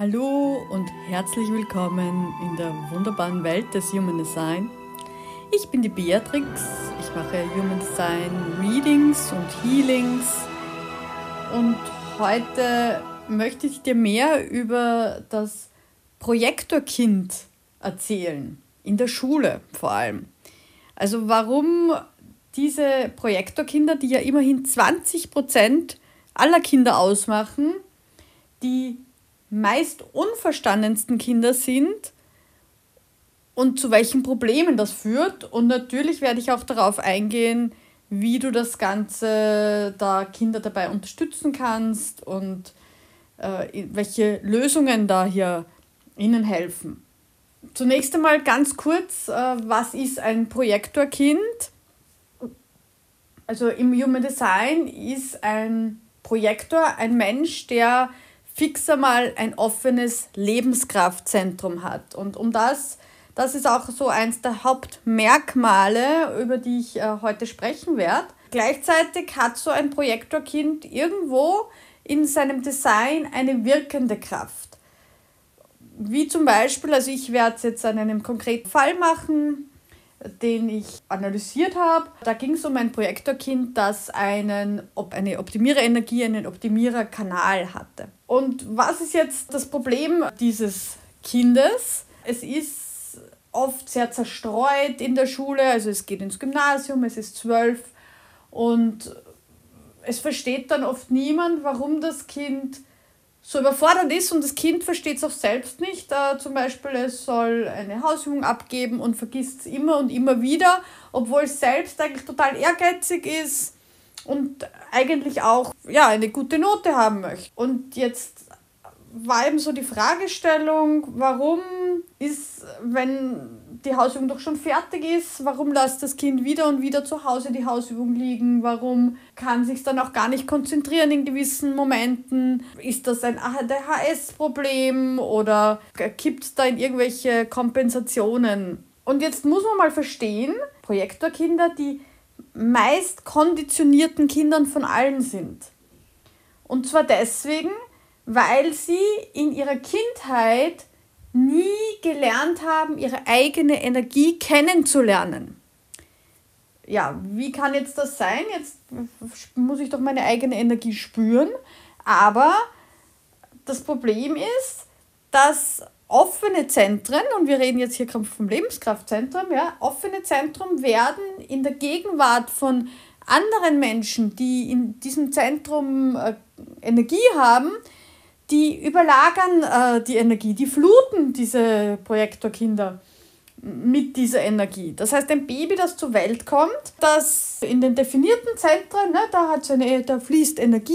Hallo und herzlich willkommen in der wunderbaren Welt des Human Design. Ich bin die Beatrix, ich mache Human Design Readings und Healings und heute möchte ich dir mehr über das Projektorkind erzählen, in der Schule vor allem. Also warum diese Projektorkinder, die ja immerhin 20 Prozent aller Kinder ausmachen, die meist unverstandensten Kinder sind und zu welchen Problemen das führt. Und natürlich werde ich auch darauf eingehen, wie du das Ganze da Kinder dabei unterstützen kannst und äh, welche Lösungen da hier ihnen helfen. Zunächst einmal ganz kurz, äh, was ist ein Projektorkind? Also im Human Design ist ein Projektor ein Mensch, der fix einmal ein offenes Lebenskraftzentrum hat. Und um das, das ist auch so eins der Hauptmerkmale, über die ich äh, heute sprechen werde. Gleichzeitig hat so ein Projektorkind irgendwo in seinem Design eine wirkende Kraft. Wie zum Beispiel, also ich werde es jetzt an einem konkreten Fall machen, den ich analysiert habe. Da ging es um ein Projektorkind, das einen, eine Optimiererenergie, einen Optimiererkanal hatte. Und was ist jetzt das Problem dieses Kindes? Es ist oft sehr zerstreut in der Schule, also es geht ins Gymnasium, es ist zwölf und es versteht dann oft niemand, warum das Kind so überfordert ist und das Kind versteht es auch selbst nicht. Äh, zum Beispiel, es soll eine Hausübung abgeben und vergisst es immer und immer wieder, obwohl es selbst eigentlich total ehrgeizig ist und eigentlich auch ja, eine gute Note haben möchte. Und jetzt war eben so die Fragestellung, warum ist, wenn die Hausübung doch schon fertig ist, warum lässt das Kind wieder und wieder zu Hause die Hausübung liegen? Warum kann sich dann auch gar nicht konzentrieren in gewissen Momenten? Ist das ein ADHS-Problem oder gibt es da in irgendwelche Kompensationen? Und jetzt muss man mal verstehen, Projektorkinder, die meist konditionierten Kindern von allen sind. Und zwar deswegen, weil sie in ihrer Kindheit nie gelernt haben, ihre eigene Energie kennenzulernen. Ja, wie kann jetzt das sein? Jetzt muss ich doch meine eigene Energie spüren. Aber das Problem ist, dass offene Zentren, und wir reden jetzt hier vom Lebenskraftzentrum, ja, offene Zentren werden in der Gegenwart von anderen Menschen, die in diesem Zentrum äh, Energie haben, die überlagern äh, die Energie, die fluten diese Projektorkinder mit dieser Energie. Das heißt, ein Baby, das zur Welt kommt, das in den definierten Zentren, ne, da, hat eine, da fließt Energie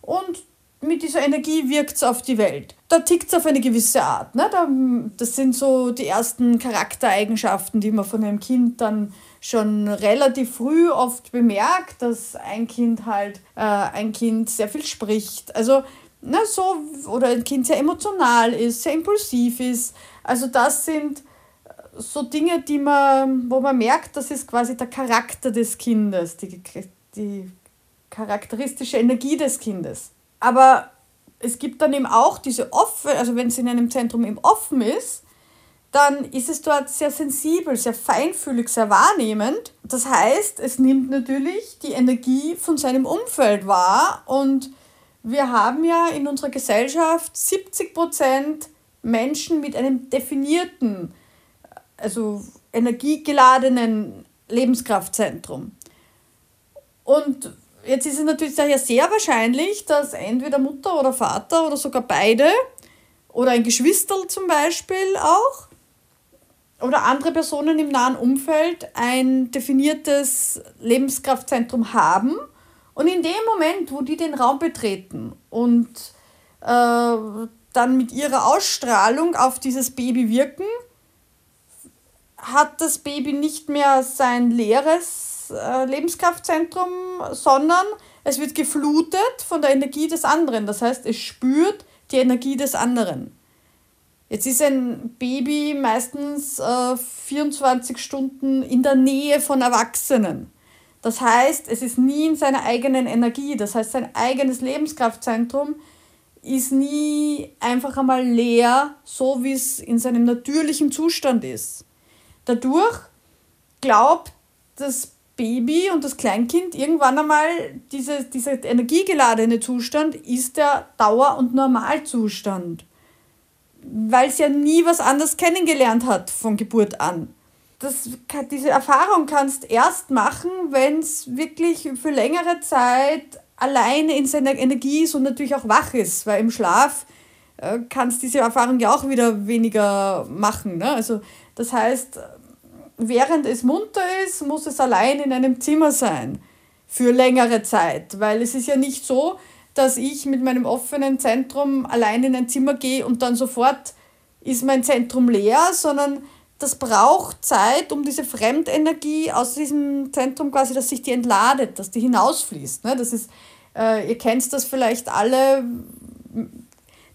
und mit dieser Energie wirkt es auf die Welt. Da tickt es auf eine gewisse Art. Ne? Da, das sind so die ersten Charaktereigenschaften, die man von einem Kind dann schon relativ früh oft bemerkt, dass ein Kind halt äh, ein Kind sehr viel spricht. Also na, so, oder ein Kind sehr emotional ist, sehr impulsiv ist. Also das sind so Dinge, die man, wo man merkt, das ist quasi der Charakter des Kindes, die, die charakteristische Energie des Kindes. Aber es gibt dann eben auch diese offen, also wenn es in einem Zentrum eben offen ist, dann ist es dort sehr sensibel, sehr feinfühlig, sehr wahrnehmend. Das heißt, es nimmt natürlich die Energie von seinem Umfeld wahr und wir haben ja in unserer Gesellschaft 70% Menschen mit einem definierten, also energiegeladenen Lebenskraftzentrum. Und jetzt ist es natürlich daher sehr wahrscheinlich, dass entweder Mutter oder Vater oder sogar beide oder ein Geschwister zum Beispiel auch oder andere Personen im nahen Umfeld ein definiertes Lebenskraftzentrum haben. Und in dem Moment, wo die den Raum betreten und äh, dann mit ihrer Ausstrahlung auf dieses Baby wirken, hat das Baby nicht mehr sein leeres äh, Lebenskraftzentrum, sondern es wird geflutet von der Energie des anderen. Das heißt, es spürt die Energie des anderen. Jetzt ist ein Baby meistens äh, 24 Stunden in der Nähe von Erwachsenen. Das heißt, es ist nie in seiner eigenen Energie. Das heißt, sein eigenes Lebenskraftzentrum ist nie einfach einmal leer, so wie es in seinem natürlichen Zustand ist. Dadurch glaubt das Baby und das Kleinkind irgendwann einmal, diese, dieser energiegeladene Zustand ist der Dauer- und Normalzustand, weil es ja nie was anderes kennengelernt hat von Geburt an. Das, diese Erfahrung kannst erst machen, wenn es wirklich für längere Zeit alleine in seiner Energie ist und natürlich auch wach ist, weil im Schlaf äh, kannst diese Erfahrung ja auch wieder weniger machen. Ne? Also das heißt, während es munter ist, muss es allein in einem Zimmer sein für längere Zeit, weil es ist ja nicht so, dass ich mit meinem offenen Zentrum allein in ein Zimmer gehe und dann sofort ist mein Zentrum leer, sondern das braucht Zeit, um diese Fremdenergie aus diesem Zentrum quasi, dass sich die entladet, dass die hinausfließt. Ne? Das ist, äh, ihr kennt das vielleicht alle.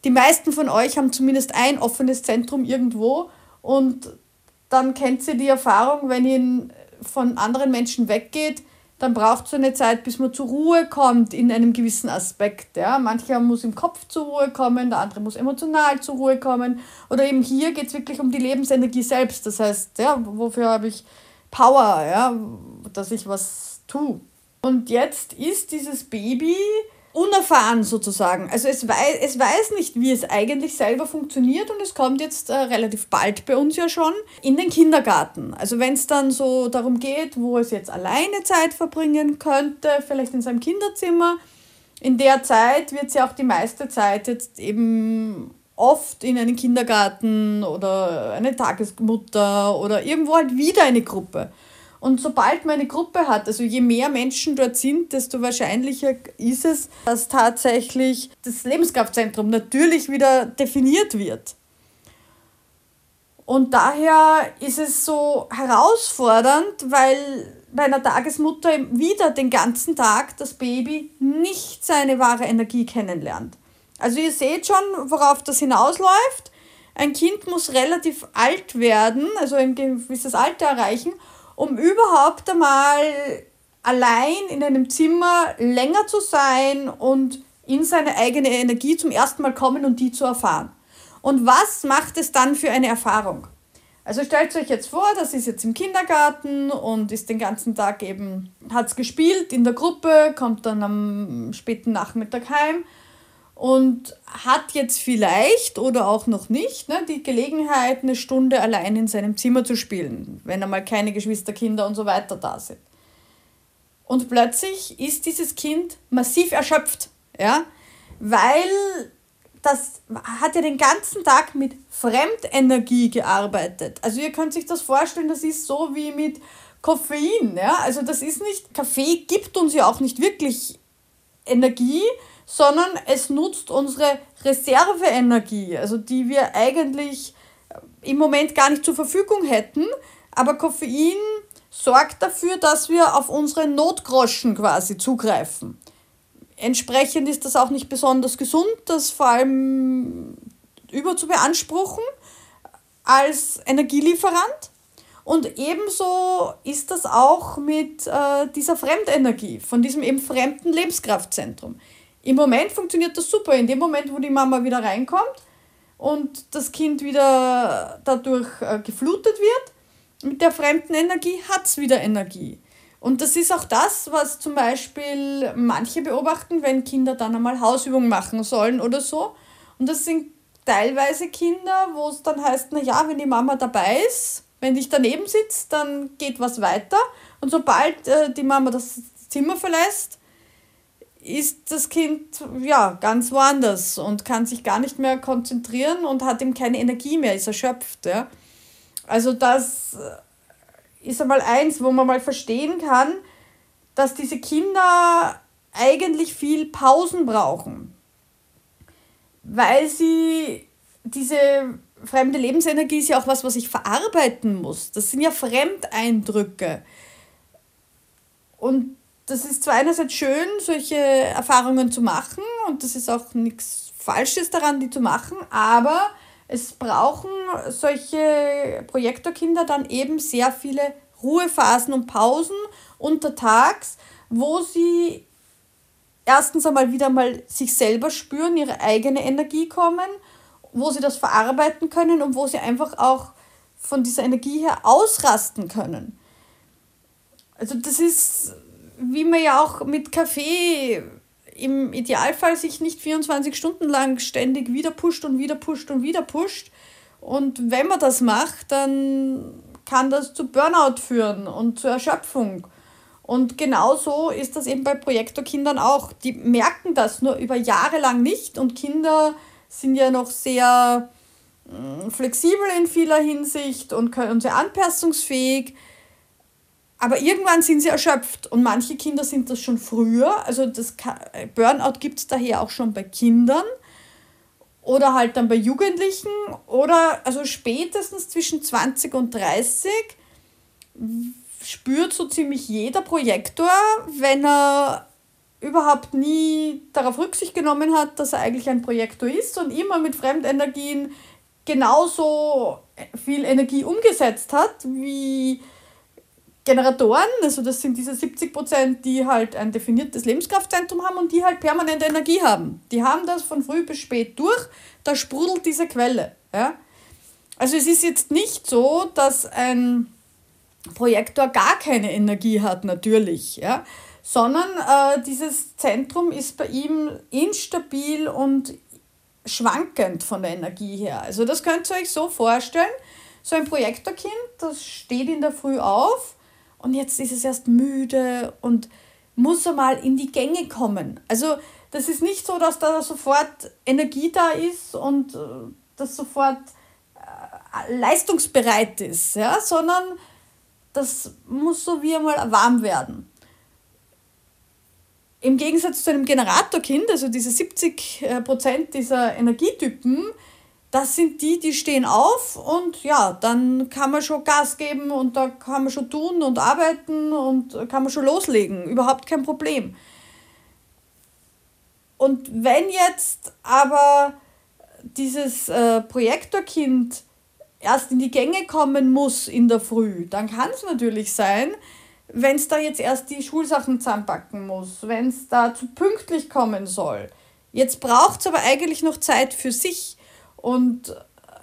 Die meisten von euch haben zumindest ein offenes Zentrum irgendwo und dann kennt ihr die Erfahrung, wenn ihr von anderen Menschen weggeht, dann braucht es eine Zeit, bis man zur Ruhe kommt in einem gewissen Aspekt. Ja? Mancher muss im Kopf zur Ruhe kommen, der andere muss emotional zur Ruhe kommen. Oder eben hier geht es wirklich um die Lebensenergie selbst. Das heißt, ja, wofür habe ich Power, ja? dass ich was tue. Und jetzt ist dieses Baby unerfahren sozusagen. Also es weiß, es weiß nicht, wie es eigentlich selber funktioniert und es kommt jetzt äh, relativ bald bei uns ja schon in den Kindergarten. Also wenn es dann so darum geht, wo es jetzt alleine Zeit verbringen könnte, vielleicht in seinem Kinderzimmer, in der Zeit wird sie auch die meiste Zeit jetzt eben oft in einen Kindergarten oder eine Tagesmutter oder irgendwo halt wieder eine Gruppe. Und sobald man eine Gruppe hat, also je mehr Menschen dort sind, desto wahrscheinlicher ist es, dass tatsächlich das Lebenskraftzentrum natürlich wieder definiert wird. Und daher ist es so herausfordernd, weil bei einer Tagesmutter wieder den ganzen Tag das Baby nicht seine wahre Energie kennenlernt. Also ihr seht schon, worauf das hinausläuft. Ein Kind muss relativ alt werden, also ein gewisses Alter erreichen, um überhaupt einmal allein in einem Zimmer länger zu sein und in seine eigene Energie zum ersten Mal kommen und die zu erfahren. Und was macht es dann für eine Erfahrung? Also stellt euch jetzt vor, das ist jetzt im Kindergarten und ist den ganzen Tag eben, hat es gespielt in der Gruppe, kommt dann am späten Nachmittag heim und hat jetzt vielleicht oder auch noch nicht ne, die Gelegenheit, eine Stunde allein in seinem Zimmer zu spielen, wenn einmal keine Geschwisterkinder und so weiter da sind. Und plötzlich ist dieses Kind massiv erschöpft, ja, weil das hat ja den ganzen Tag mit Fremdenergie gearbeitet. Also ihr könnt sich das vorstellen, das ist so wie mit Koffein, ja, also das ist nicht, Kaffee gibt uns ja auch nicht wirklich Energie, sondern es nutzt unsere Reserveenergie, also die wir eigentlich im Moment gar nicht zur Verfügung hätten. Aber Koffein sorgt dafür, dass wir auf unsere Notgroschen quasi zugreifen. Entsprechend ist das auch nicht besonders gesund, das vor allem überzubeanspruchen als Energielieferant. Und ebenso ist das auch mit äh, dieser Fremdenergie, von diesem eben fremden Lebenskraftzentrum. Im Moment funktioniert das super. In dem Moment, wo die Mama wieder reinkommt und das Kind wieder dadurch äh, geflutet wird, mit der fremden Energie hat es wieder Energie. Und das ist auch das, was zum Beispiel manche beobachten, wenn Kinder dann einmal Hausübungen machen sollen oder so. Und das sind teilweise Kinder, wo es dann heißt, naja, wenn die Mama dabei ist, wenn ich daneben sitze, dann geht was weiter. Und sobald äh, die Mama das Zimmer verlässt, ist das Kind ja ganz woanders und kann sich gar nicht mehr konzentrieren und hat ihm keine Energie mehr, ist erschöpft. Ja? Also das ist einmal eins, wo man mal verstehen kann, dass diese Kinder eigentlich viel Pausen brauchen, weil sie diese fremde Lebensenergie ist ja auch was, was ich verarbeiten muss. Das sind ja Fremdeindrücke. Und das ist zwar einerseits schön, solche Erfahrungen zu machen und das ist auch nichts Falsches daran, die zu machen, aber es brauchen solche Projektorkinder dann eben sehr viele Ruhephasen und Pausen untertags, wo sie erstens einmal wieder mal sich selber spüren, ihre eigene Energie kommen, wo sie das verarbeiten können und wo sie einfach auch von dieser Energie her ausrasten können. Also das ist, wie man ja auch mit Kaffee im Idealfall sich nicht 24 Stunden lang ständig wieder pusht und wieder pusht und wieder pusht. Und wenn man das macht, dann kann das zu Burnout führen und zur Erschöpfung. Und genauso ist das eben bei Projektorkindern auch. Die merken das nur über Jahre lang nicht und Kinder sind ja noch sehr mm, flexibel in vieler Hinsicht und können sehr anpassungsfähig. Aber irgendwann sind sie erschöpft und manche Kinder sind das schon früher. Also das Burnout gibt es daher auch schon bei Kindern oder halt dann bei Jugendlichen oder also spätestens zwischen 20 und 30 spürt so ziemlich jeder Projektor, wenn er überhaupt nie darauf Rücksicht genommen hat, dass er eigentlich ein Projektor ist und immer mit Fremdenergien genauso viel Energie umgesetzt hat wie Generatoren, also das sind diese 70 Prozent, die halt ein definiertes Lebenskraftzentrum haben und die halt permanente Energie haben. Die haben das von früh bis spät durch, da sprudelt diese Quelle. Ja? Also es ist jetzt nicht so, dass ein Projektor gar keine Energie hat, natürlich, ja? sondern äh, dieses Zentrum ist bei ihm instabil und schwankend von der Energie her. Also das könnt ihr euch so vorstellen, so ein Projektorkind, das steht in der Früh auf und jetzt ist es erst müde und muss einmal in die Gänge kommen. Also das ist nicht so, dass da sofort Energie da ist und äh, das sofort äh, leistungsbereit ist, ja? sondern das muss so wie einmal warm werden. Im Gegensatz zu einem Generatorkind, also diese 70% äh, dieser Energietypen, das sind die, die stehen auf und ja, dann kann man schon Gas geben und da kann man schon tun und arbeiten und kann man schon loslegen. Überhaupt kein Problem. Und wenn jetzt aber dieses äh, Projektorkind erst in die Gänge kommen muss in der Früh, dann kann es natürlich sein, wenn es da jetzt erst die Schulsachen zusammenpacken muss, wenn es da zu pünktlich kommen soll. Jetzt braucht es aber eigentlich noch Zeit für sich und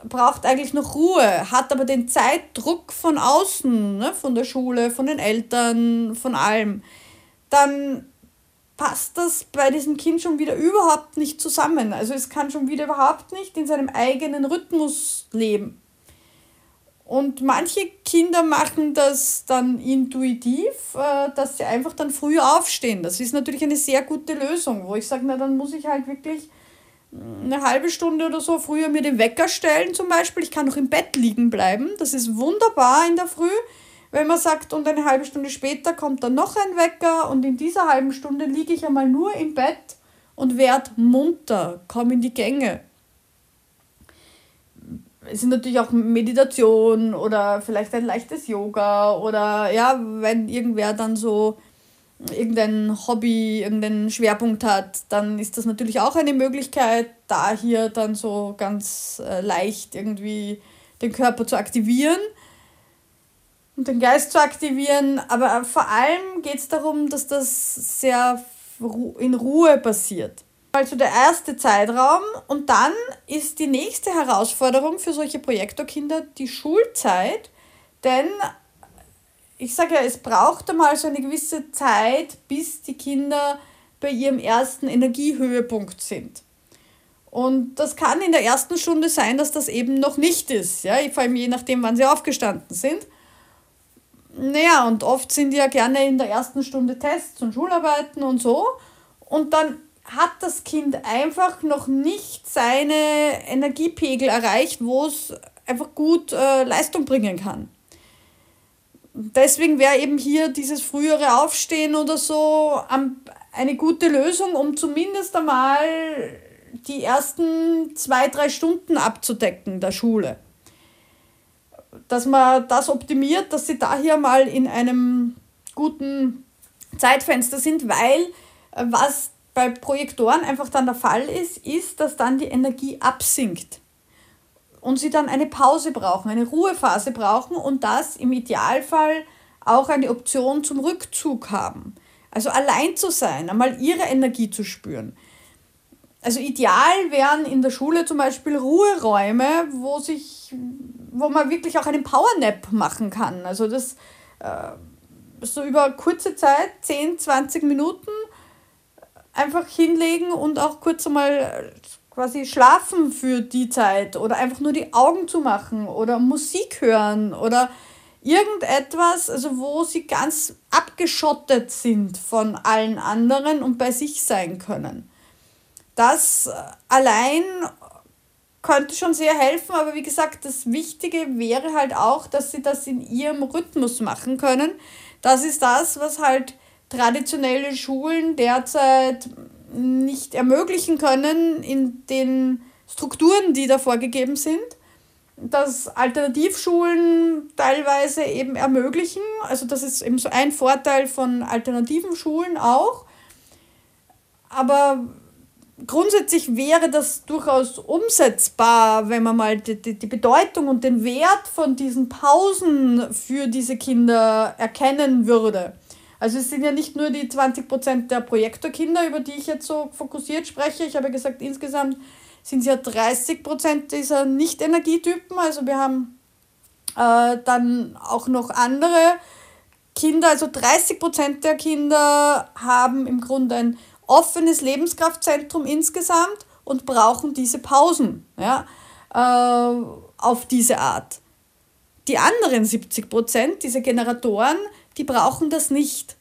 braucht eigentlich noch Ruhe, hat aber den Zeitdruck von außen, ne, von der Schule, von den Eltern, von allem, dann passt das bei diesem Kind schon wieder überhaupt nicht zusammen. Also es kann schon wieder überhaupt nicht in seinem eigenen Rhythmus leben. Und manche Kinder machen das dann intuitiv, äh, dass sie einfach dann früher aufstehen. Das ist natürlich eine sehr gute Lösung, wo ich sage, na dann muss ich halt wirklich eine halbe Stunde oder so früher mir den Wecker stellen zum Beispiel. Ich kann noch im Bett liegen bleiben. Das ist wunderbar in der Früh. Wenn man sagt, und eine halbe Stunde später kommt dann noch ein Wecker und in dieser halben Stunde liege ich einmal nur im Bett und werde munter, komme in die Gänge es sind natürlich auch Meditation oder vielleicht ein leichtes Yoga oder ja, wenn irgendwer dann so irgendein Hobby, irgendeinen Schwerpunkt hat, dann ist das natürlich auch eine Möglichkeit, da hier dann so ganz äh, leicht irgendwie den Körper zu aktivieren und den Geist zu aktivieren. Aber vor allem geht es darum, dass das sehr in Ruhe passiert. Also der erste Zeitraum und dann ist die nächste Herausforderung für solche Projektorkinder die Schulzeit, denn ich sage ja, es braucht einmal so eine gewisse Zeit, bis die Kinder bei ihrem ersten Energiehöhepunkt sind. Und das kann in der ersten Stunde sein, dass das eben noch nicht ist, ja, vor allem je nachdem, wann sie aufgestanden sind. Naja, und oft sind ja gerne in der ersten Stunde Tests und Schularbeiten und so. Und dann hat das Kind einfach noch nicht seine Energiepegel erreicht, wo es einfach gut äh, Leistung bringen kann. Deswegen wäre eben hier dieses frühere Aufstehen oder so eine gute Lösung, um zumindest einmal die ersten zwei, drei Stunden abzudecken der Schule. Dass man das optimiert, dass sie da hier mal in einem guten Zeitfenster sind, weil äh, was bei Projektoren einfach dann der Fall ist, ist, dass dann die Energie absinkt und sie dann eine Pause brauchen, eine Ruhephase brauchen und das im Idealfall auch eine Option zum Rückzug haben. Also allein zu sein, einmal ihre Energie zu spüren. Also ideal wären in der Schule zum Beispiel Ruheräume, wo sich, wo man wirklich auch einen Powernap machen kann. Also das äh, so über kurze Zeit, 10, 20 Minuten, einfach hinlegen und auch kurz einmal quasi schlafen für die Zeit oder einfach nur die Augen zu machen oder Musik hören oder irgendetwas, also wo sie ganz abgeschottet sind von allen anderen und bei sich sein können. Das allein könnte schon sehr helfen, aber wie gesagt, das Wichtige wäre halt auch, dass sie das in ihrem Rhythmus machen können. Das ist das, was halt traditionelle Schulen derzeit nicht ermöglichen können in den Strukturen, die da vorgegeben sind. Dass Alternativschulen teilweise eben ermöglichen. Also das ist eben so ein Vorteil von alternativen Schulen auch. Aber grundsätzlich wäre das durchaus umsetzbar, wenn man mal die, die, die Bedeutung und den Wert von diesen Pausen für diese Kinder erkennen würde. Also es sind ja nicht nur die 20% der Projektorkinder, über die ich jetzt so fokussiert spreche. Ich habe gesagt, insgesamt sind es ja 30% dieser Nicht-Energietypen. Also wir haben äh, dann auch noch andere Kinder, also 30% der Kinder haben im Grunde ein offenes Lebenskraftzentrum insgesamt und brauchen diese Pausen ja, äh, auf diese Art. Die anderen 70 Prozent, diese Generatoren, die brauchen das nicht.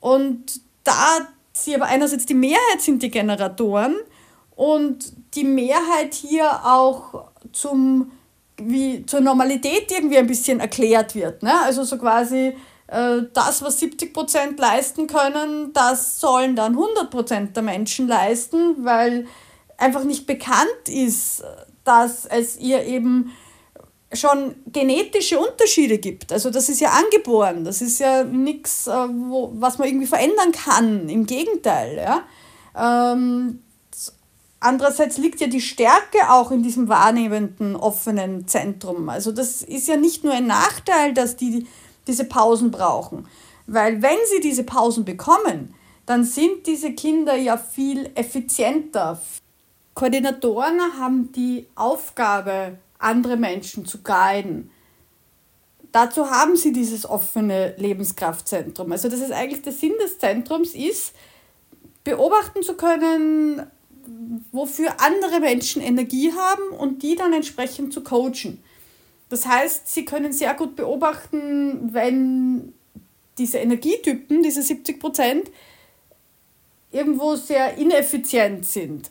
Und da sie aber einerseits die Mehrheit sind die Generatoren und die Mehrheit hier auch zum, wie, zur Normalität irgendwie ein bisschen erklärt wird. Ne? Also so quasi äh, das, was 70 Prozent leisten können, das sollen dann 100 Prozent der Menschen leisten, weil einfach nicht bekannt ist, dass es ihr eben schon genetische Unterschiede gibt. Also das ist ja angeboren, das ist ja nichts, äh, was man irgendwie verändern kann. Im Gegenteil. Ja? Ähm, andererseits liegt ja die Stärke auch in diesem wahrnehmenden, offenen Zentrum. Also das ist ja nicht nur ein Nachteil, dass die diese Pausen brauchen. Weil wenn sie diese Pausen bekommen, dann sind diese Kinder ja viel effizienter. Koordinatoren haben die Aufgabe, andere Menschen zu guiden. Dazu haben sie dieses offene Lebenskraftzentrum. Also das ist eigentlich der Sinn des Zentrums ist, beobachten zu können, wofür andere Menschen Energie haben und die dann entsprechend zu coachen. Das heißt, Sie können sehr gut beobachten, wenn diese Energietypen, diese 70 Prozent, irgendwo sehr ineffizient sind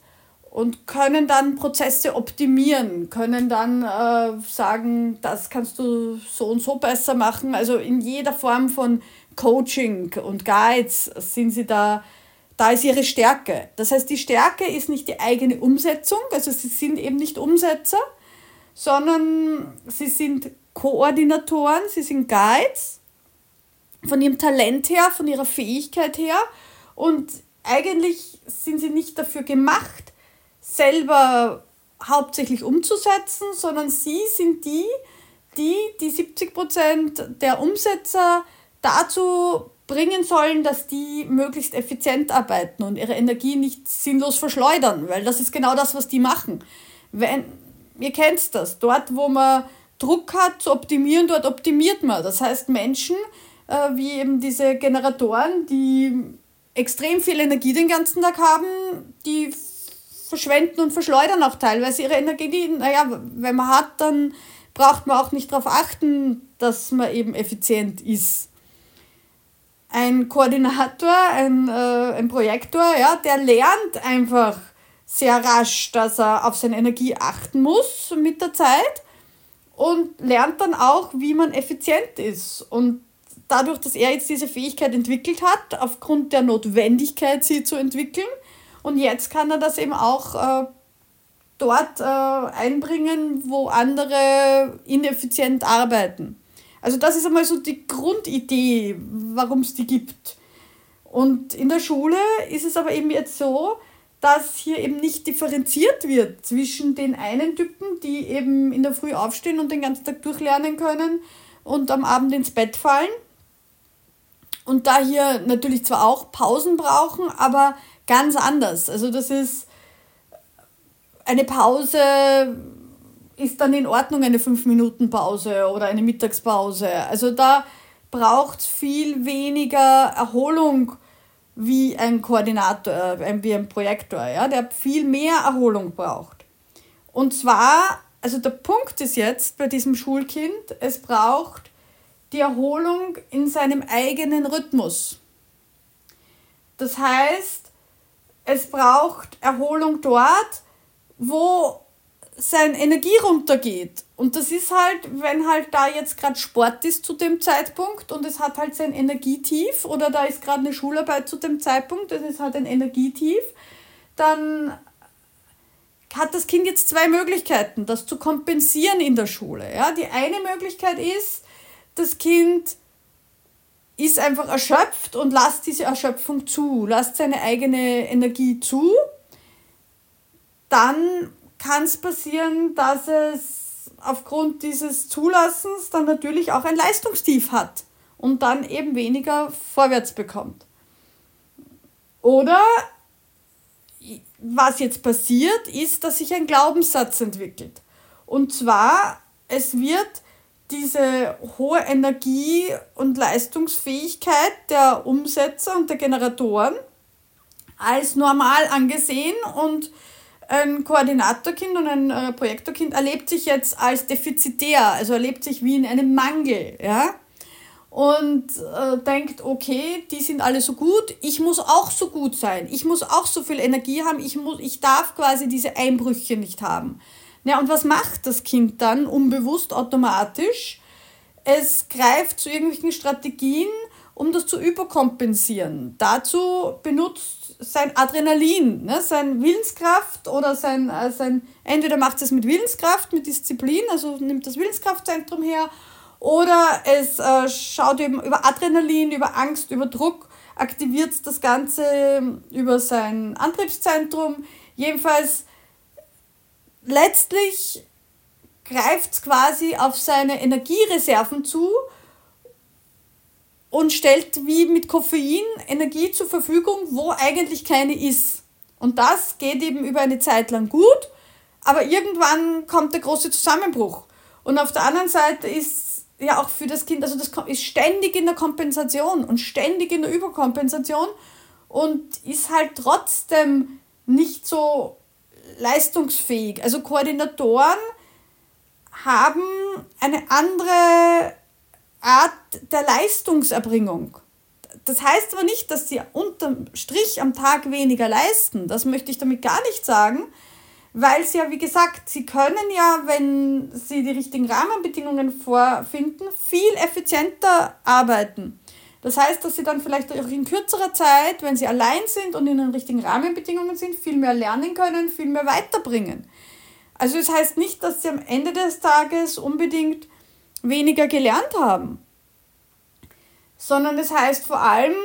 und können dann Prozesse optimieren, können dann äh, sagen, das kannst du so und so besser machen. Also in jeder Form von Coaching und Guides sind sie da, da ist ihre Stärke. Das heißt, die Stärke ist nicht die eigene Umsetzung, also sie sind eben nicht Umsetzer, sondern sie sind Koordinatoren, sie sind Guides von ihrem Talent her, von ihrer Fähigkeit her und eigentlich sind sie nicht dafür gemacht, selber hauptsächlich umzusetzen, sondern sie sind die, die die 70% der Umsetzer dazu bringen sollen, dass die möglichst effizient arbeiten und ihre Energie nicht sinnlos verschleudern, weil das ist genau das, was die machen. Wenn, ihr kennt das, dort wo man Druck hat zu optimieren, dort optimiert man. Das heißt, Menschen äh, wie eben diese Generatoren, die extrem viel Energie den ganzen Tag haben, die verschwenden und verschleudern auch teilweise ihre Energie. Naja, wenn man hat, dann braucht man auch nicht darauf achten, dass man eben effizient ist. Ein Koordinator, ein, äh, ein Projektor, ja, der lernt einfach, sehr rasch, dass er auf seine Energie achten muss mit der Zeit und lernt dann auch, wie man effizient ist. Und dadurch, dass er jetzt diese Fähigkeit entwickelt hat, aufgrund der Notwendigkeit, sie zu entwickeln, und jetzt kann er das eben auch äh, dort äh, einbringen, wo andere ineffizient arbeiten. Also das ist einmal so die Grundidee, warum es die gibt. Und in der Schule ist es aber eben jetzt so, dass hier eben nicht differenziert wird zwischen den einen Typen, die eben in der Früh aufstehen und den ganzen Tag durchlernen können und am Abend ins Bett fallen und da hier natürlich zwar auch Pausen brauchen, aber ganz anders. Also das ist eine Pause ist dann in Ordnung, eine 5-Minuten-Pause oder eine Mittagspause. Also da braucht es viel weniger Erholung wie ein Koordinator, äh, wie ein Projektor, ja, der viel mehr Erholung braucht. Und zwar, also der Punkt ist jetzt bei diesem Schulkind, es braucht die Erholung in seinem eigenen Rhythmus. Das heißt, es braucht Erholung dort, wo seine Energie runtergeht. Und das ist halt, wenn halt da jetzt gerade Sport ist zu dem Zeitpunkt und es hat halt sein Energietief oder da ist gerade eine Schularbeit zu dem Zeitpunkt und es hat ein Energietief, dann hat das Kind jetzt zwei Möglichkeiten, das zu kompensieren in der Schule. Ja? Die eine Möglichkeit ist, das Kind ist einfach erschöpft und lasst diese Erschöpfung zu, lasst seine eigene Energie zu. Dann kann es passieren, dass es aufgrund dieses Zulassens dann natürlich auch ein Leistungstief hat und dann eben weniger vorwärts bekommt. Oder was jetzt passiert, ist, dass sich ein Glaubenssatz entwickelt. Und zwar, es wird diese hohe Energie und Leistungsfähigkeit der Umsetzer und der Generatoren als normal angesehen und ein Koordinatorkind und ein äh, Projektorkind erlebt sich jetzt als defizitär, also erlebt sich wie in einem Mangel, ja, und äh, denkt, okay, die sind alle so gut, ich muss auch so gut sein, ich muss auch so viel Energie haben, ich, muss, ich darf quasi diese Einbrüche nicht haben. Ja, und was macht das Kind dann unbewusst automatisch? Es greift zu irgendwelchen Strategien, um das zu überkompensieren. Dazu benutzt sein Adrenalin, ne, sein Willenskraft oder sein, äh, sein entweder macht es mit Willenskraft, mit Disziplin, also nimmt das Willenskraftzentrum her, oder es äh, schaut eben über Adrenalin, über Angst, über Druck, aktiviert das Ganze über sein Antriebszentrum. Jedenfalls letztlich greift es quasi auf seine Energiereserven zu und stellt wie mit Koffein Energie zur Verfügung, wo eigentlich keine ist. Und das geht eben über eine Zeit lang gut, aber irgendwann kommt der große Zusammenbruch. Und auf der anderen Seite ist ja auch für das Kind, also das ist ständig in der Kompensation und ständig in der Überkompensation und ist halt trotzdem nicht so leistungsfähig. Also Koordinatoren haben eine andere Art der Leistungserbringung. Das heißt aber nicht, dass sie unterm Strich am Tag weniger leisten. Das möchte ich damit gar nicht sagen, weil sie ja, wie gesagt, sie können ja, wenn sie die richtigen Rahmenbedingungen vorfinden, viel effizienter arbeiten. Das heißt, dass sie dann vielleicht auch in kürzerer Zeit, wenn sie allein sind und in den richtigen Rahmenbedingungen sind, viel mehr lernen können, viel mehr weiterbringen. Also es das heißt nicht, dass sie am Ende des Tages unbedingt weniger gelernt haben, sondern es das heißt vor allem,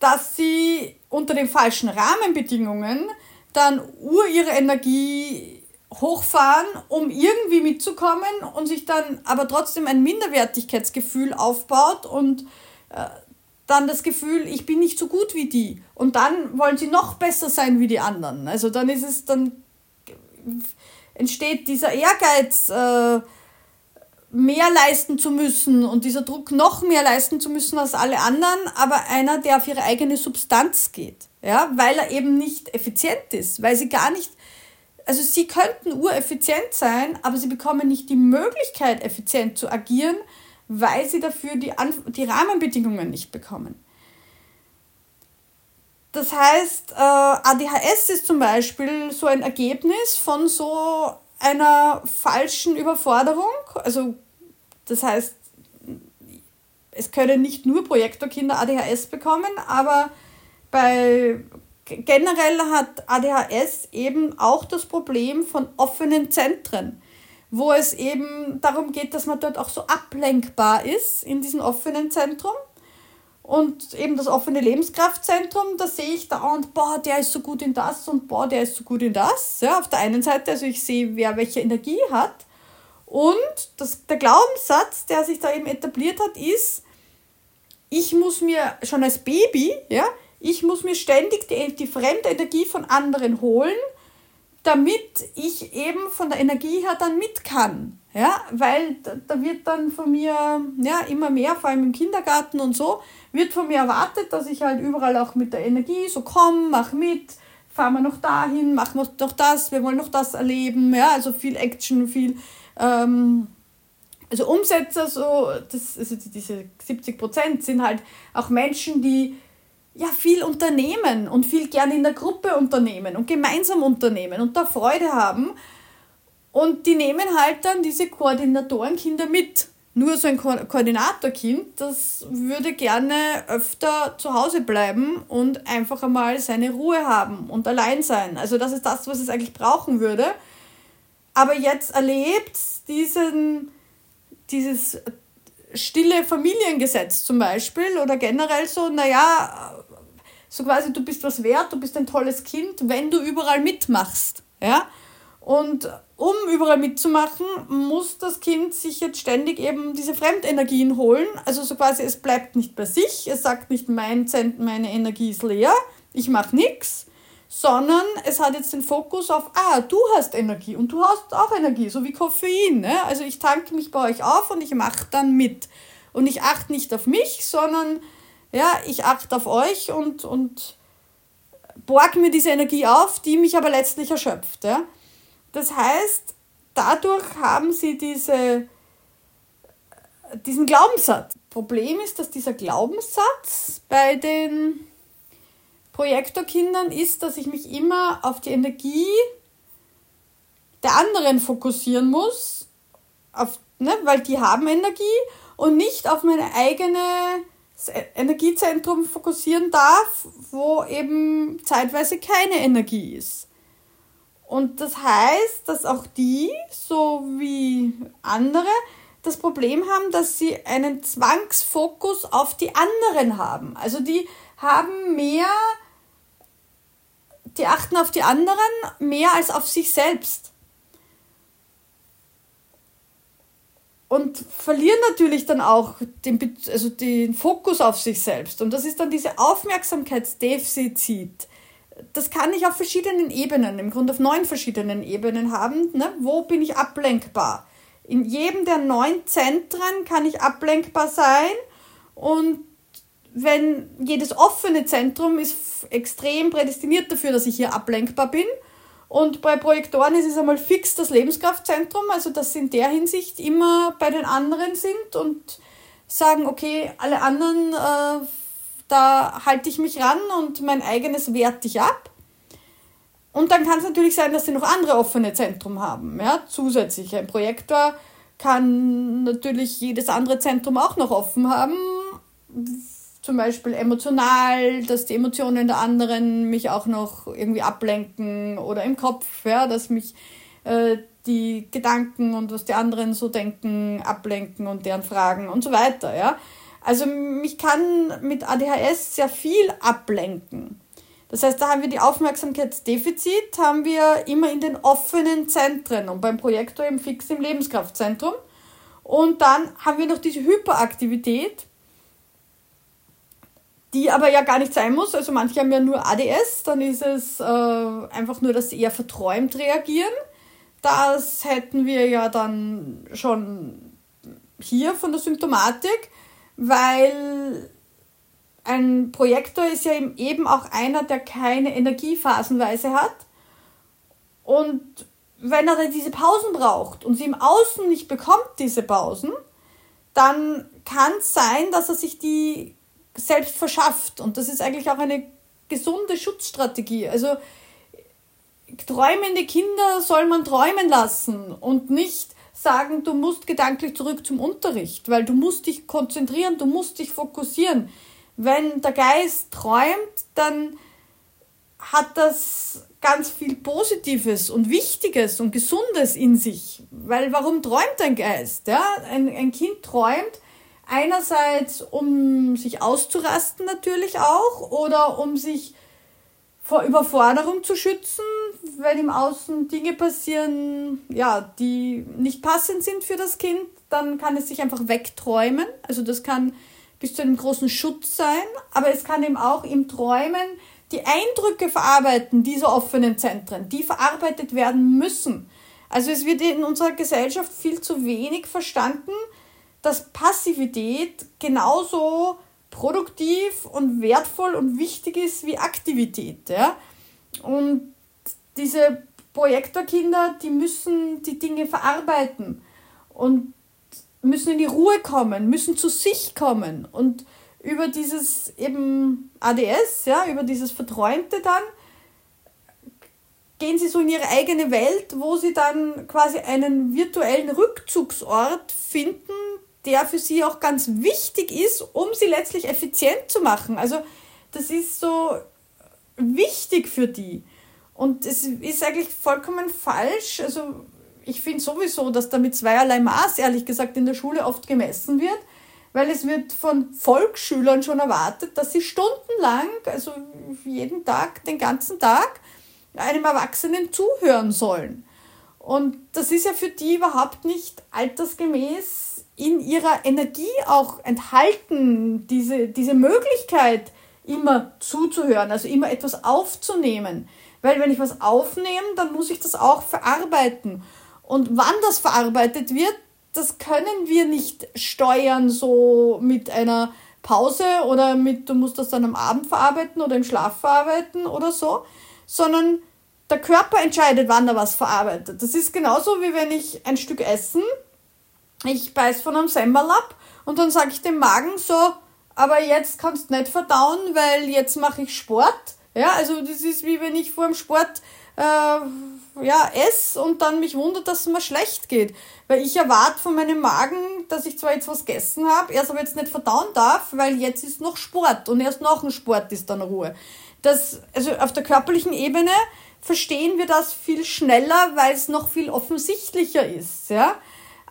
dass sie unter den falschen Rahmenbedingungen dann ur ihre Energie hochfahren, um irgendwie mitzukommen und sich dann aber trotzdem ein Minderwertigkeitsgefühl aufbaut und dann das Gefühl, ich bin nicht so gut wie die. Und dann wollen sie noch besser sein wie die anderen. Also dann ist es, dann entsteht dieser Ehrgeiz, äh, mehr leisten zu müssen und dieser Druck noch mehr leisten zu müssen als alle anderen, aber einer, der auf ihre eigene Substanz geht. Ja, weil er eben nicht effizient ist, weil sie gar nicht, also sie könnten ureffizient sein, aber sie bekommen nicht die Möglichkeit, effizient zu agieren, weil sie dafür die, die Rahmenbedingungen nicht bekommen. Das heißt, äh, ADHS ist zum Beispiel so ein Ergebnis von so einer falschen Überforderung. Also das heißt, es können nicht nur Projektorkinder ADHS bekommen, aber bei generell hat ADHS eben auch das Problem von offenen Zentren wo es eben darum geht, dass man dort auch so ablenkbar ist in diesem offenen Zentrum. Und eben das offene Lebenskraftzentrum, da sehe ich da und boah, der ist so gut in das und boah, der ist so gut in das. Ja, auf der einen Seite, also ich sehe, wer welche Energie hat. Und das, der Glaubenssatz, der sich da eben etabliert hat, ist, ich muss mir schon als Baby, ja, ich muss mir ständig die, die fremde Energie von anderen holen, damit ich eben von der Energie her dann mit kann. Ja, weil da, wird dann von mir ja, immer mehr, vor allem im Kindergarten und so, wird von mir erwartet, dass ich halt überall auch mit der Energie so komme, mach mit, fahren wir noch dahin, machen wir noch das, wir wollen noch das erleben, ja, also viel Action, viel, ähm, also Umsetzer, so, das, also diese 70 Prozent sind halt auch Menschen, die ja viel unternehmen und viel gerne in der Gruppe unternehmen und gemeinsam unternehmen und da Freude haben und die nehmen halt dann diese Koordinatorenkinder mit. Nur so ein Ko Koordinatorkind, das würde gerne öfter zu Hause bleiben und einfach einmal seine Ruhe haben und allein sein. Also das ist das, was es eigentlich brauchen würde. Aber jetzt erlebt diesen, dieses stille Familiengesetz zum Beispiel oder generell so, naja, so quasi, du bist was wert, du bist ein tolles Kind, wenn du überall mitmachst. Ja? Und um überall mitzumachen, muss das Kind sich jetzt ständig eben diese Fremdenergien holen. Also so quasi, es bleibt nicht bei sich, es sagt nicht, mein Zent, meine Energie ist leer, ich mache nichts, sondern es hat jetzt den Fokus auf, ah, du hast Energie und du hast auch Energie, so wie Koffein. Ne? Also ich tanke mich bei euch auf und ich mache dann mit. Und ich achte nicht auf mich, sondern ja, ich achte auf euch und, und borg mir diese Energie auf, die mich aber letztlich erschöpft. Ja? Das heißt, dadurch haben sie diese, diesen Glaubenssatz. Problem ist, dass dieser Glaubenssatz bei den Projektorkindern ist, dass ich mich immer auf die Energie der anderen fokussieren muss, auf, ne, weil die haben Energie und nicht auf meine eigene Energiezentrum fokussieren darf, wo eben zeitweise keine Energie ist. Und das heißt, dass auch die, so wie andere, das Problem haben, dass sie einen Zwangsfokus auf die anderen haben. Also die haben mehr, die achten auf die anderen mehr als auf sich selbst. Und verlieren natürlich dann auch den, also den Fokus auf sich selbst. Und das ist dann diese Aufmerksamkeitsdefizit das kann ich auf verschiedenen Ebenen, im Grunde auf neun verschiedenen Ebenen haben. Ne? Wo bin ich ablenkbar? In jedem der neun Zentren kann ich ablenkbar sein und wenn jedes offene Zentrum ist extrem prädestiniert dafür, dass ich hier ablenkbar bin. Und bei Projektoren ist es einmal fix das Lebenskraftzentrum, also dass sie in der Hinsicht immer bei den anderen sind und sagen, okay, alle anderen äh, da halte ich mich ran und mein eigenes werte ich ab. Und dann kann es natürlich sein, dass sie noch andere offene Zentrum haben, ja, zusätzlich. Ein Projektor kann natürlich jedes andere Zentrum auch noch offen haben, zum Beispiel emotional, dass die Emotionen der anderen mich auch noch irgendwie ablenken oder im Kopf, ja, dass mich äh, die Gedanken und was die anderen so denken ablenken und deren Fragen und so weiter, ja. Also mich kann mit ADHS sehr viel ablenken. Das heißt, da haben wir die Aufmerksamkeitsdefizit, haben wir immer in den offenen Zentren und beim Projektor eben fix im Lebenskraftzentrum. Und dann haben wir noch diese Hyperaktivität, die aber ja gar nicht sein muss. Also manche haben ja nur ADS, dann ist es äh, einfach nur, dass sie eher verträumt reagieren. Das hätten wir ja dann schon hier von der Symptomatik weil ein Projektor ist ja eben auch einer, der keine Energie phasenweise hat. Und wenn er dann diese Pausen braucht und sie im Außen nicht bekommt, diese Pausen, dann kann es sein, dass er sich die selbst verschafft. Und das ist eigentlich auch eine gesunde Schutzstrategie. Also träumende Kinder soll man träumen lassen und nicht sagen, du musst gedanklich zurück zum Unterricht, weil du musst dich konzentrieren, du musst dich fokussieren. Wenn der Geist träumt, dann hat das ganz viel Positives und Wichtiges und Gesundes in sich. Weil warum träumt ein Geist? Ja? Ein, ein Kind träumt einerseits, um sich auszurasten natürlich auch oder um sich vor Überforderung zu schützen, wenn im Außen Dinge passieren, ja, die nicht passend sind für das Kind, dann kann es sich einfach wegträumen. Also das kann bis zu einem großen Schutz sein, aber es kann eben auch im Träumen die Eindrücke verarbeiten dieser offenen Zentren, die verarbeitet werden müssen. Also es wird in unserer Gesellschaft viel zu wenig verstanden, dass Passivität genauso produktiv und wertvoll und wichtig ist wie Aktivität. Ja? Und diese Projektorkinder, die müssen die Dinge verarbeiten und müssen in die Ruhe kommen, müssen zu sich kommen und über dieses eben ADS, ja, über dieses Verträumte dann, gehen sie so in ihre eigene Welt, wo sie dann quasi einen virtuellen Rückzugsort finden, der für sie auch ganz wichtig ist, um sie letztlich effizient zu machen. Also das ist so wichtig für die. Und es ist eigentlich vollkommen falsch. Also ich finde sowieso, dass da mit zweierlei Maß, ehrlich gesagt, in der Schule oft gemessen wird, weil es wird von Volksschülern schon erwartet, dass sie stundenlang, also jeden Tag, den ganzen Tag, einem Erwachsenen zuhören sollen. Und das ist ja für die überhaupt nicht altersgemäß in ihrer Energie auch enthalten, diese, diese Möglichkeit, immer zuzuhören, also immer etwas aufzunehmen. Weil wenn ich was aufnehme, dann muss ich das auch verarbeiten. Und wann das verarbeitet wird, das können wir nicht steuern, so mit einer Pause oder mit, du musst das dann am Abend verarbeiten oder im Schlaf verarbeiten oder so, sondern der Körper entscheidet, wann er was verarbeitet. Das ist genauso wie wenn ich ein Stück essen, ich beiß von einem Semmel ab und dann sage ich dem Magen so, aber jetzt kannst du nicht verdauen, weil jetzt mache ich Sport. Ja, also das ist wie wenn ich vor dem Sport äh, ja, esse und dann mich wundert, dass es mir schlecht geht. Weil ich erwarte von meinem Magen, dass ich zwar jetzt was gegessen habe, erst aber jetzt nicht verdauen darf, weil jetzt ist noch Sport und erst nach dem Sport ist dann Ruhe. Das, also auf der körperlichen Ebene verstehen wir das viel schneller, weil es noch viel offensichtlicher ist, ja.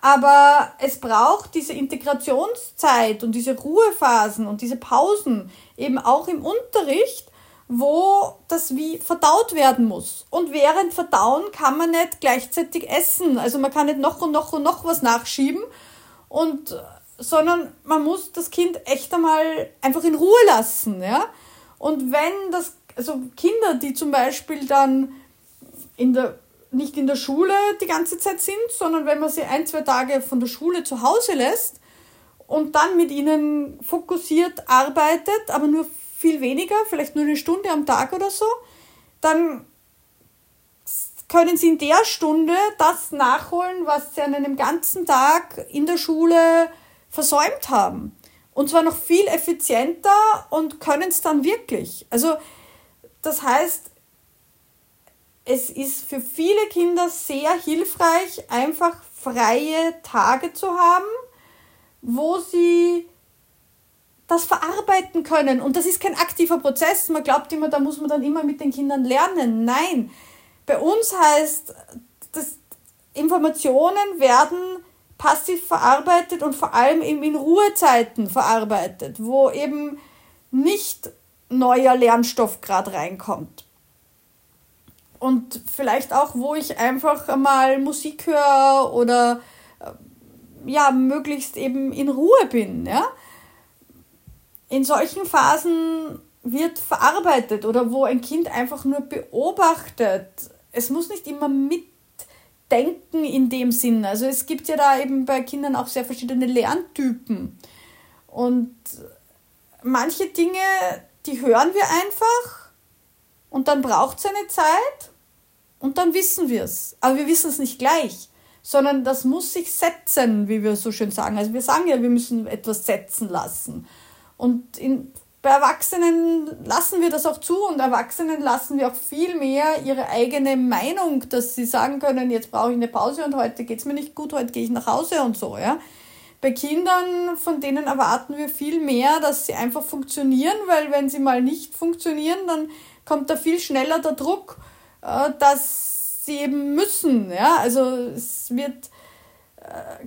Aber es braucht diese Integrationszeit und diese Ruhephasen und diese Pausen eben auch im Unterricht, wo das wie verdaut werden muss. Und während Verdauen kann man nicht gleichzeitig essen. Also man kann nicht noch und noch und noch was nachschieben und sondern man muss das Kind echt einmal einfach in Ruhe lassen, ja. Und wenn das, also Kinder, die zum Beispiel dann in der, nicht in der Schule die ganze Zeit sind, sondern wenn man sie ein, zwei Tage von der Schule zu Hause lässt und dann mit ihnen fokussiert arbeitet, aber nur viel weniger, vielleicht nur eine Stunde am Tag oder so, dann können sie in der Stunde das nachholen, was sie an einem ganzen Tag in der Schule versäumt haben. Und zwar noch viel effizienter und können es dann wirklich. Also das heißt, es ist für viele Kinder sehr hilfreich, einfach freie Tage zu haben, wo sie das verarbeiten können. Und das ist kein aktiver Prozess. Man glaubt immer, da muss man dann immer mit den Kindern lernen. Nein, bei uns heißt, dass Informationen werden passiv verarbeitet und vor allem eben in Ruhezeiten verarbeitet, wo eben nicht neuer Lernstoff gerade reinkommt. Und vielleicht auch, wo ich einfach mal Musik höre oder äh, ja, möglichst eben in Ruhe bin. Ja? in solchen Phasen wird verarbeitet oder wo ein Kind einfach nur beobachtet. Es muss nicht immer mitdenken in dem Sinn. Also es gibt ja da eben bei Kindern auch sehr verschiedene Lerntypen. Und manche Dinge, die hören wir einfach und dann braucht es eine Zeit und dann wissen wir es. Aber wir wissen es nicht gleich, sondern das muss sich setzen, wie wir so schön sagen. Also wir sagen ja, wir müssen etwas setzen lassen. Und in, bei Erwachsenen lassen wir das auch zu und Erwachsenen lassen wir auch viel mehr ihre eigene Meinung, dass sie sagen können, jetzt brauche ich eine Pause und heute geht es mir nicht gut, heute gehe ich nach Hause und so. Ja. Bei Kindern, von denen erwarten wir viel mehr, dass sie einfach funktionieren, weil wenn sie mal nicht funktionieren, dann kommt da viel schneller der Druck, dass sie eben müssen. Ja. Also es wird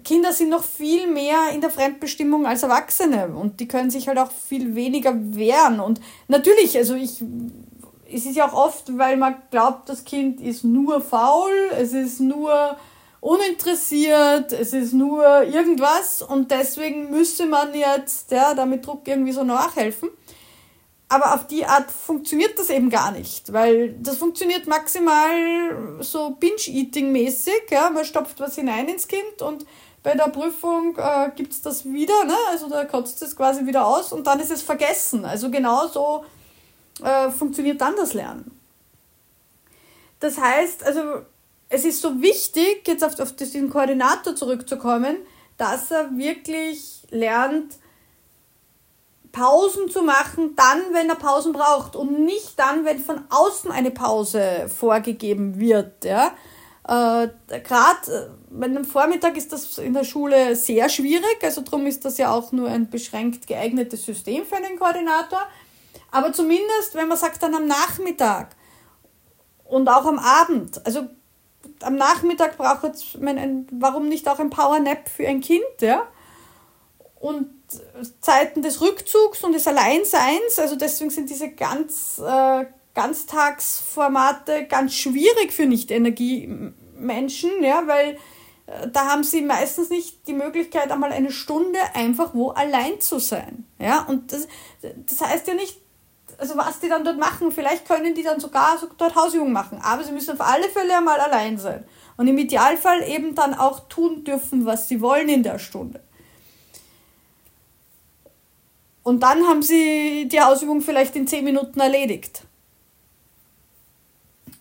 Kinder sind noch viel mehr in der Fremdbestimmung als Erwachsene und die können sich halt auch viel weniger wehren. Und natürlich, also ich, es ist ja auch oft, weil man glaubt, das Kind ist nur faul, es ist nur uninteressiert, es ist nur irgendwas und deswegen müsste man jetzt ja, damit Druck irgendwie so nachhelfen. Aber auf die Art funktioniert das eben gar nicht, weil das funktioniert maximal so Binge-Eating-mäßig. Ja? Man stopft was hinein ins Kind und bei der Prüfung äh, gibt es das wieder, ne? also da kotzt es quasi wieder aus und dann ist es vergessen. Also genau so äh, funktioniert dann das Lernen. Das heißt, also es ist so wichtig, jetzt auf, auf diesen Koordinator zurückzukommen, dass er wirklich lernt, Pausen zu machen, dann, wenn er Pausen braucht und nicht dann, wenn von außen eine Pause vorgegeben wird. Ja? Äh, Gerade äh, am Vormittag ist das in der Schule sehr schwierig, also darum ist das ja auch nur ein beschränkt geeignetes System für einen Koordinator. Aber zumindest, wenn man sagt, dann am Nachmittag und auch am Abend, also am Nachmittag braucht man warum nicht auch ein Powernap für ein Kind, ja? Und Zeiten des Rückzugs und des Alleinseins, also deswegen sind diese ganz, äh, Ganztagsformate ganz schwierig für Nicht-Energiemenschen, ja, weil äh, da haben sie meistens nicht die Möglichkeit, einmal eine Stunde einfach wo allein zu sein. Ja, und das, das heißt ja nicht, also was die dann dort machen, vielleicht können die dann sogar so dort Hausübungen machen, aber sie müssen auf alle Fälle einmal allein sein. Und im Idealfall eben dann auch tun dürfen, was sie wollen in der Stunde. Und dann haben sie die Hausübung vielleicht in zehn Minuten erledigt.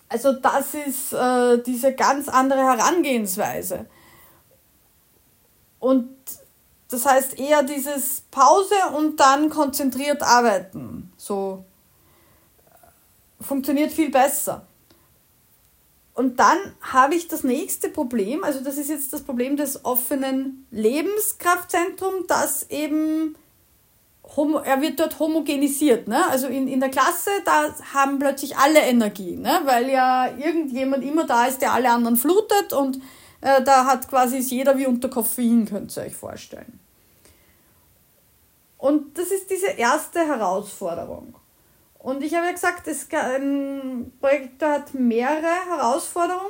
Also das ist äh, diese ganz andere Herangehensweise. Und das heißt eher dieses Pause und dann konzentriert arbeiten. So funktioniert viel besser. Und dann habe ich das nächste Problem, also das ist jetzt das Problem des offenen Lebenskraftzentrums, das eben homo, er wird dort homogenisiert. Ne? Also in, in der Klasse, da haben plötzlich alle Energie, ne? weil ja irgendjemand immer da ist, der alle anderen flutet und äh, da hat quasi jeder wie unter Koffein, könnt ihr euch vorstellen. Und das ist diese erste Herausforderung. Und ich habe ja gesagt, das, ein Projekt hat mehrere Herausforderungen.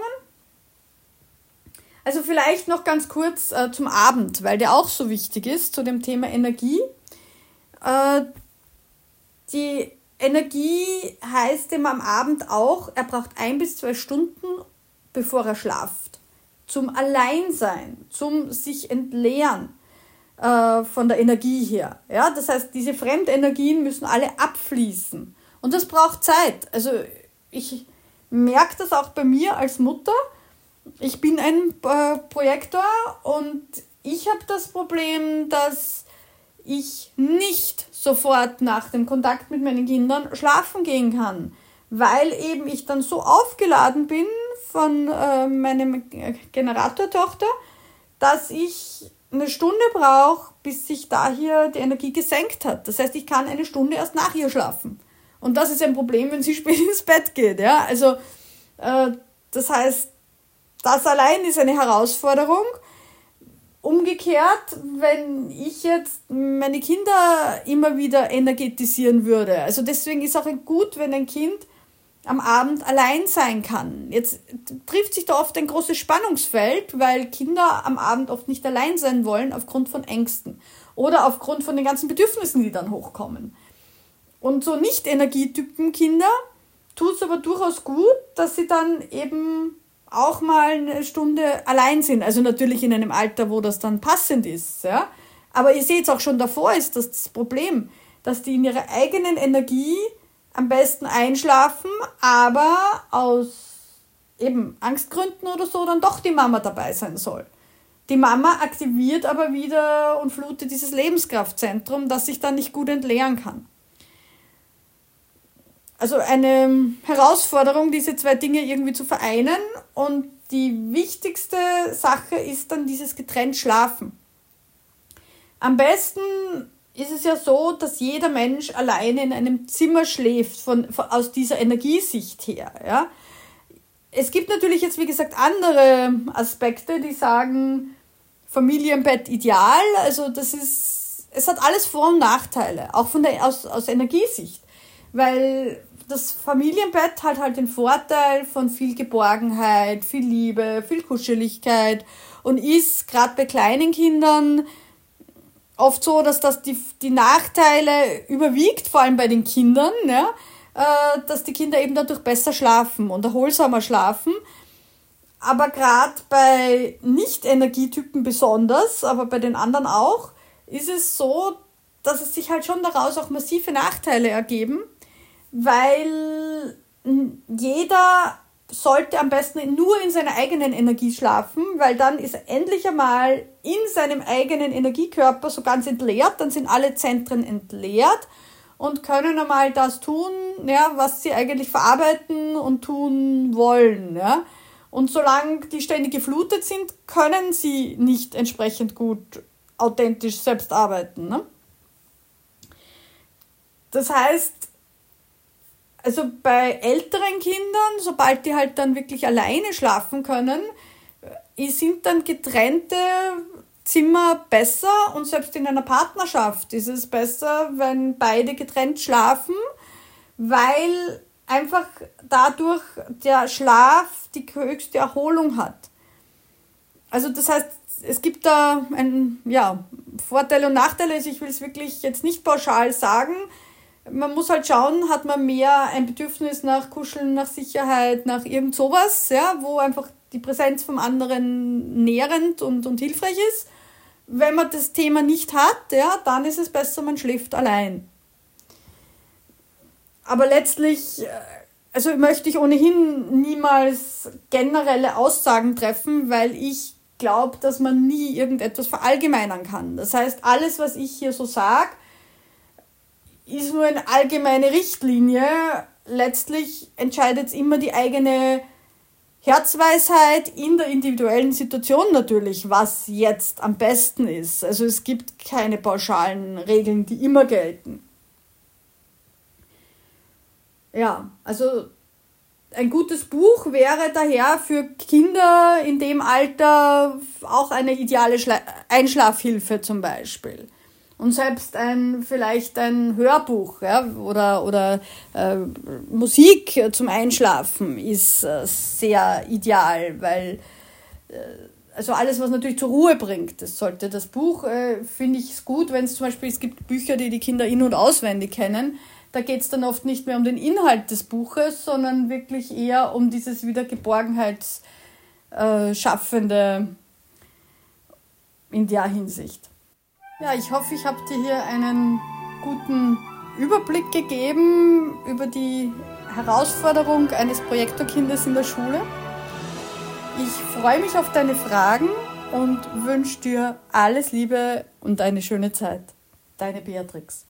Also vielleicht noch ganz kurz äh, zum Abend, weil der auch so wichtig ist, zu dem Thema Energie. Äh, die Energie heißt ihm am Abend auch, er braucht ein bis zwei Stunden, bevor er schlaft. Zum Alleinsein, zum sich entleeren äh, von der Energie her. Ja, das heißt, diese Fremdenergien müssen alle abfließen. Und das braucht Zeit. Also ich merke das auch bei mir als Mutter. Ich bin ein äh, Projektor und ich habe das Problem, dass ich nicht sofort nach dem Kontakt mit meinen Kindern schlafen gehen kann, weil eben ich dann so aufgeladen bin von äh, meinem Generatortochter, dass ich eine Stunde brauche, bis sich da hier die Energie gesenkt hat. Das heißt, ich kann eine Stunde erst nach ihr schlafen. Und das ist ein Problem, wenn sie spät ins Bett geht. Ja? Also, äh, das heißt, das allein ist eine Herausforderung. Umgekehrt, wenn ich jetzt meine Kinder immer wieder energetisieren würde. Also deswegen ist auch gut, wenn ein Kind am Abend allein sein kann. Jetzt trifft sich da oft ein großes Spannungsfeld, weil Kinder am Abend oft nicht allein sein wollen aufgrund von Ängsten oder aufgrund von den ganzen Bedürfnissen, die dann hochkommen. Und so Nicht-Energietypen Kinder tut es aber durchaus gut, dass sie dann eben auch mal eine Stunde allein sind. Also natürlich in einem Alter, wo das dann passend ist. Ja? Aber ihr seht es auch schon davor, ist das, das Problem, dass die in ihrer eigenen Energie am besten einschlafen, aber aus eben Angstgründen oder so dann doch die Mama dabei sein soll. Die Mama aktiviert aber wieder und flutet dieses Lebenskraftzentrum, das sich dann nicht gut entleeren kann. Also eine Herausforderung, diese zwei Dinge irgendwie zu vereinen. Und die wichtigste Sache ist dann dieses getrennt Schlafen. Am besten ist es ja so, dass jeder Mensch alleine in einem Zimmer schläft, von, von, aus dieser Energiesicht her. Ja? Es gibt natürlich jetzt, wie gesagt, andere Aspekte, die sagen, Familienbett ideal. Also das ist, es hat alles Vor- und Nachteile, auch von der, aus, aus Energiesicht. Weil das Familienbett hat halt den Vorteil von viel Geborgenheit, viel Liebe, viel Kuscheligkeit und ist gerade bei kleinen Kindern oft so, dass das die, die Nachteile überwiegt, vor allem bei den Kindern, ja, äh, dass die Kinder eben dadurch besser schlafen und erholsamer schlafen. Aber gerade bei Nicht-Energietypen besonders, aber bei den anderen auch, ist es so, dass es sich halt schon daraus auch massive Nachteile ergeben, weil jeder sollte am besten nur in seiner eigenen Energie schlafen, weil dann ist er endlich einmal in seinem eigenen Energiekörper so ganz entleert, dann sind alle Zentren entleert und können einmal das tun, ja, was sie eigentlich verarbeiten und tun wollen. Ja. Und solange die ständig geflutet sind, können sie nicht entsprechend gut authentisch selbst arbeiten. Ne? Das heißt, also bei älteren Kindern, sobald die halt dann wirklich alleine schlafen können, äh, sind dann getrennte Zimmer besser und selbst in einer Partnerschaft ist es besser, wenn beide getrennt schlafen, weil einfach dadurch der Schlaf die höchste Erholung hat. Also das heißt, es gibt da ein, ja, Vorteile und Nachteile. Also ich will es wirklich jetzt nicht pauschal sagen, man muss halt schauen, hat man mehr ein Bedürfnis nach Kuscheln, nach Sicherheit, nach irgend sowas, ja, wo einfach die Präsenz vom anderen nährend und, und hilfreich ist. Wenn man das Thema nicht hat, ja, dann ist es besser, man schläft allein. Aber letztlich, äh, also möchte ich ohnehin niemals generelle Aussagen treffen, weil ich glaube, dass man nie irgendetwas verallgemeinern kann. Das heißt, alles, was ich hier so sage, ist nur eine allgemeine Richtlinie. Letztlich entscheidet immer die eigene Herzweisheit in der individuellen Situation natürlich, was jetzt am besten ist. Also es gibt keine pauschalen Regeln, die immer gelten. Ja, also ein gutes Buch wäre daher für Kinder in dem Alter auch eine ideale Schla Einschlafhilfe zum Beispiel. Und selbst ein, vielleicht ein Hörbuch ja, oder, oder äh, Musik zum Einschlafen ist äh, sehr ideal, weil äh, also alles, was natürlich zur Ruhe bringt, das sollte das Buch, äh, finde ich es gut, wenn es zum Beispiel, es gibt Bücher, die die Kinder in- und auswendig kennen, da geht es dann oft nicht mehr um den Inhalt des Buches, sondern wirklich eher um dieses wieder Geborgenheitsschaffende äh, in der Hinsicht. Ja, ich hoffe, ich habe dir hier einen guten Überblick gegeben über die Herausforderung eines Projektorkindes in der Schule. Ich freue mich auf deine Fragen und wünsche dir alles Liebe und eine schöne Zeit. Deine Beatrix.